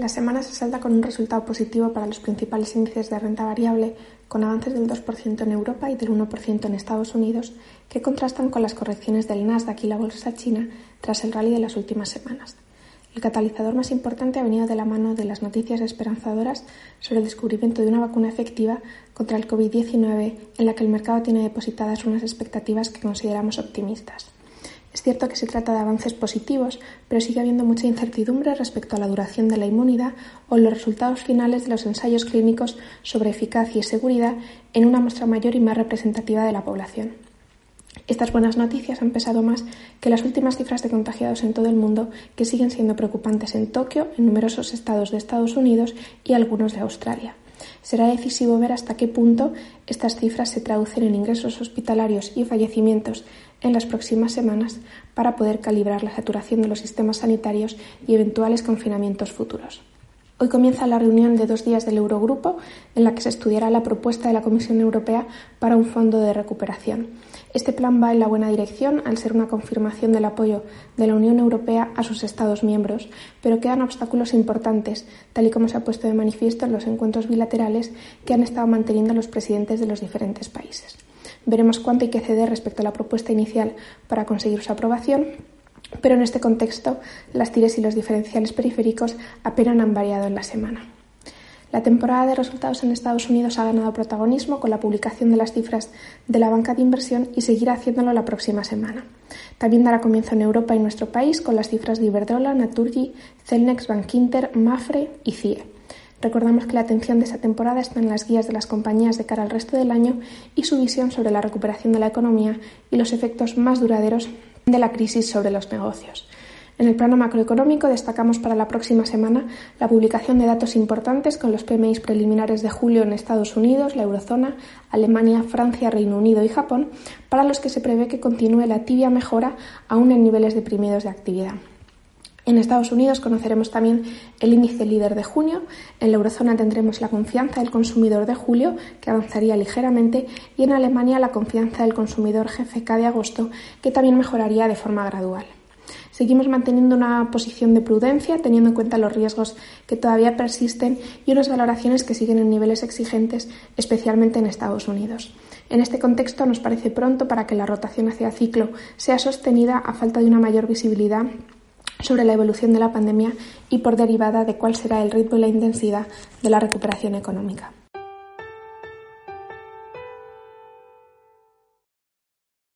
La semana se salda con un resultado positivo para los principales índices de renta variable, con avances del 2% en Europa y del 1% en Estados Unidos, que contrastan con las correcciones del Nasdaq y la bolsa china tras el rally de las últimas semanas. El catalizador más importante ha venido de la mano de las noticias esperanzadoras sobre el descubrimiento de una vacuna efectiva contra el COVID-19 en la que el mercado tiene depositadas unas expectativas que consideramos optimistas. Es cierto que se trata de avances positivos, pero sigue habiendo mucha incertidumbre respecto a la duración de la inmunidad o los resultados finales de los ensayos clínicos sobre eficacia y seguridad en una muestra mayor y más representativa de la población. Estas buenas noticias han pesado más que las últimas cifras de contagiados en todo el mundo, que siguen siendo preocupantes en Tokio, en numerosos estados de Estados Unidos y algunos de Australia. Será decisivo ver hasta qué punto estas cifras se traducen en ingresos hospitalarios y fallecimientos en las próximas semanas para poder calibrar la saturación de los sistemas sanitarios y eventuales confinamientos futuros. Hoy comienza la reunión de dos días del Eurogrupo en la que se estudiará la propuesta de la Comisión Europea para un fondo de recuperación. Este plan va en la buena dirección al ser una confirmación del apoyo de la Unión Europea a sus Estados miembros, pero quedan obstáculos importantes, tal y como se ha puesto de manifiesto en los encuentros bilaterales que han estado manteniendo los presidentes de los diferentes países. Veremos cuánto hay que ceder respecto a la propuesta inicial para conseguir su aprobación pero en este contexto las tires y los diferenciales periféricos apenas han variado en la semana. La temporada de resultados en Estados Unidos ha ganado protagonismo con la publicación de las cifras de la banca de inversión y seguirá haciéndolo la próxima semana. También dará comienzo en Europa y nuestro país con las cifras de Iberdrola, Naturgy, Celnex, Bankinter, Mafre y CIE. Recordamos que la atención de esta temporada está en las guías de las compañías de cara al resto del año y su visión sobre la recuperación de la economía y los efectos más duraderos de la crisis sobre los negocios. En el plano macroeconómico destacamos para la próxima semana la publicación de datos importantes con los PMI preliminares de julio en Estados Unidos, la eurozona, Alemania, Francia, Reino Unido y Japón, para los que se prevé que continúe la tibia mejora aún en niveles deprimidos de actividad. En Estados Unidos conoceremos también el índice líder de junio, en la eurozona tendremos la confianza del consumidor de julio, que avanzaría ligeramente, y en Alemania la confianza del consumidor GFK de agosto, que también mejoraría de forma gradual. Seguimos manteniendo una posición de prudencia, teniendo en cuenta los riesgos que todavía persisten y unas valoraciones que siguen en niveles exigentes, especialmente en Estados Unidos. En este contexto nos parece pronto para que la rotación hacia ciclo sea sostenida a falta de una mayor visibilidad sobre la evolución de la pandemia y por derivada de cuál será el ritmo y la intensidad de la recuperación económica.